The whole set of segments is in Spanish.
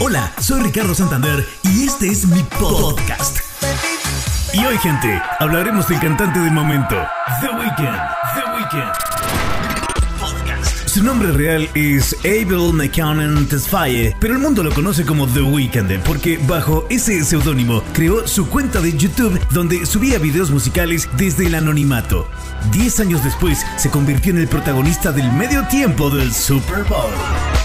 Hola, soy Ricardo Santander y este es mi podcast. Y hoy, gente, hablaremos del cantante del momento, The Weeknd. The Weeknd. Su nombre real es Abel McConan Tesfaye, pero el mundo lo conoce como The Weeknd porque bajo ese seudónimo creó su cuenta de YouTube donde subía videos musicales desde el anonimato. Diez años después se convirtió en el protagonista del medio tiempo del Super Bowl.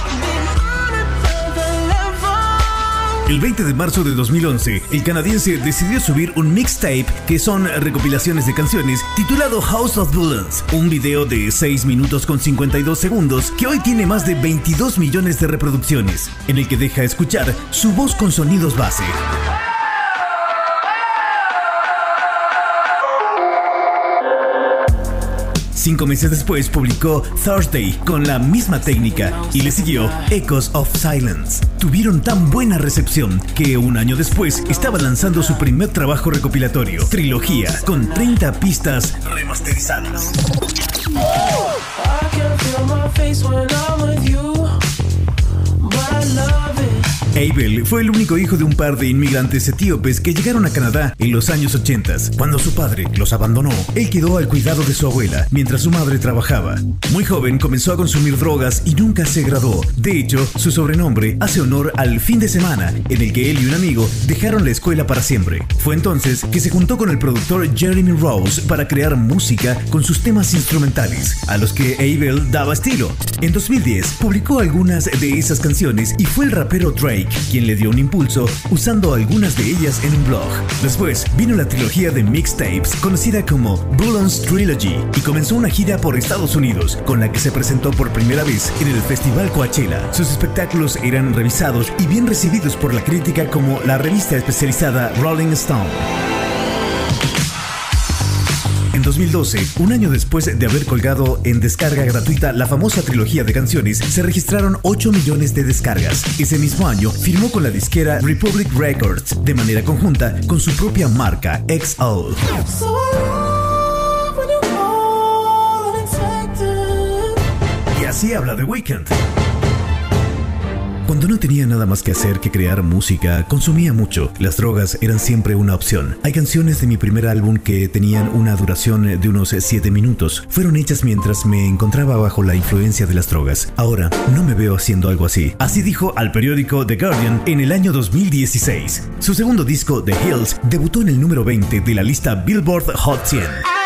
El 20 de marzo de 2011, el canadiense decidió subir un mixtape que son recopilaciones de canciones titulado House of Balloons, un video de 6 minutos con 52 segundos que hoy tiene más de 22 millones de reproducciones, en el que deja escuchar su voz con sonidos base. Cinco meses después publicó Thursday con la misma técnica y le siguió Echoes of Silence. Tuvieron tan buena recepción que un año después estaba lanzando su primer trabajo recopilatorio, Trilogía, con 30 pistas remasterizadas. Abel fue el único hijo de un par de inmigrantes etíopes que llegaron a Canadá en los años 80. Cuando su padre los abandonó, él quedó al cuidado de su abuela mientras su madre trabajaba. Muy joven comenzó a consumir drogas y nunca se graduó. De hecho, su sobrenombre hace honor al fin de semana en el que él y un amigo dejaron la escuela para siempre. Fue entonces que se juntó con el productor Jeremy Rose para crear música con sus temas instrumentales, a los que Abel daba estilo. En 2010 publicó algunas de esas canciones y fue el rapero Drake quien le dio un impulso usando algunas de ellas en un blog. Después vino la trilogía de mixtapes conocida como Bullon's Trilogy y comenzó una gira por Estados Unidos con la que se presentó por primera vez en el Festival Coachella. Sus espectáculos eran revisados y bien recibidos por la crítica como la revista especializada Rolling Stone. En 2012, un año después de haber colgado en descarga gratuita la famosa trilogía de canciones, se registraron 8 millones de descargas. Ese mismo año firmó con la disquera Republic Records de manera conjunta con su propia marca XO. Y así habla de Weekend. Cuando no tenía nada más que hacer que crear música, consumía mucho. Las drogas eran siempre una opción. Hay canciones de mi primer álbum que tenían una duración de unos 7 minutos. Fueron hechas mientras me encontraba bajo la influencia de las drogas. Ahora, no me veo haciendo algo así. Así dijo al periódico The Guardian en el año 2016. Su segundo disco, The Hills, debutó en el número 20 de la lista Billboard Hot 100.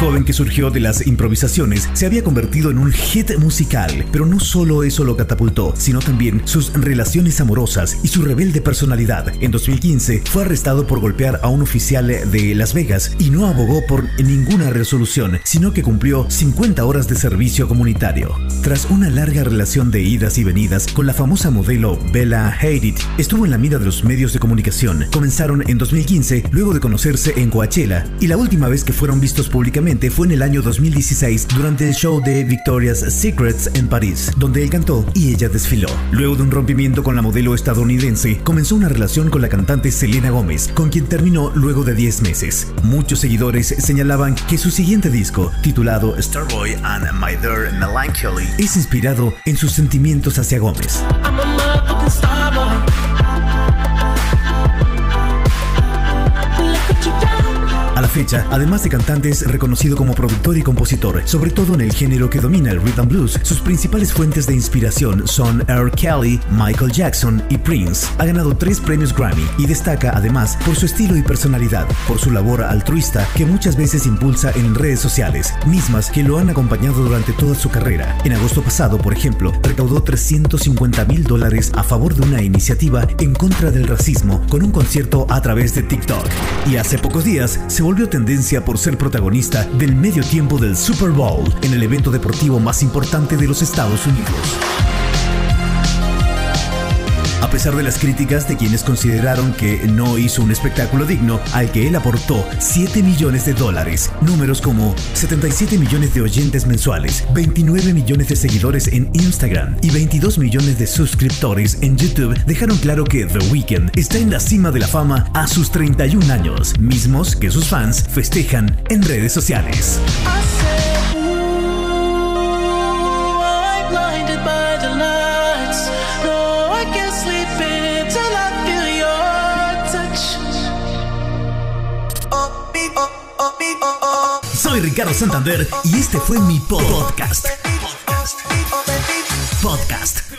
Joven que surgió de las improvisaciones se había convertido en un hit musical, pero no solo eso lo catapultó, sino también sus relaciones amorosas y su rebelde personalidad. En 2015 fue arrestado por golpear a un oficial de Las Vegas y no abogó por ninguna resolución, sino que cumplió 50 horas de servicio comunitario. Tras una larga relación de idas y venidas con la famosa modelo Bella Hadid, estuvo en la mira de los medios de comunicación. Comenzaron en 2015, luego de conocerse en Coachella, y la última vez que fueron vistos públicamente fue en el año 2016 durante el show de Victoria's Secrets en París, donde él cantó y ella desfiló. Luego de un rompimiento con la modelo estadounidense, comenzó una relación con la cantante Selena Gómez, con quien terminó luego de 10 meses. Muchos seguidores señalaban que su siguiente disco, titulado Starboy and My Dear Melancholy, es inspirado en sus sentimientos hacia Gómez. Fecha, además de cantante, es reconocido como productor y compositor, sobre todo en el género que domina el rhythm blues. Sus principales fuentes de inspiración son R. Kelly, Michael Jackson y Prince. Ha ganado tres premios Grammy y destaca además por su estilo y personalidad, por su labor altruista que muchas veces impulsa en redes sociales, mismas que lo han acompañado durante toda su carrera. En agosto pasado, por ejemplo, recaudó 350 mil dólares a favor de una iniciativa en contra del racismo con un concierto a través de TikTok. Y hace pocos días se volvió tendencia por ser protagonista del medio tiempo del Super Bowl en el evento deportivo más importante de los Estados Unidos. A pesar de las críticas de quienes consideraron que no hizo un espectáculo digno al que él aportó 7 millones de dólares, números como 77 millones de oyentes mensuales, 29 millones de seguidores en Instagram y 22 millones de suscriptores en YouTube dejaron claro que The Weeknd está en la cima de la fama a sus 31 años, mismos que sus fans festejan en redes sociales. Soy Ricardo Santander y este fue mi podcast. Podcast. Podcast.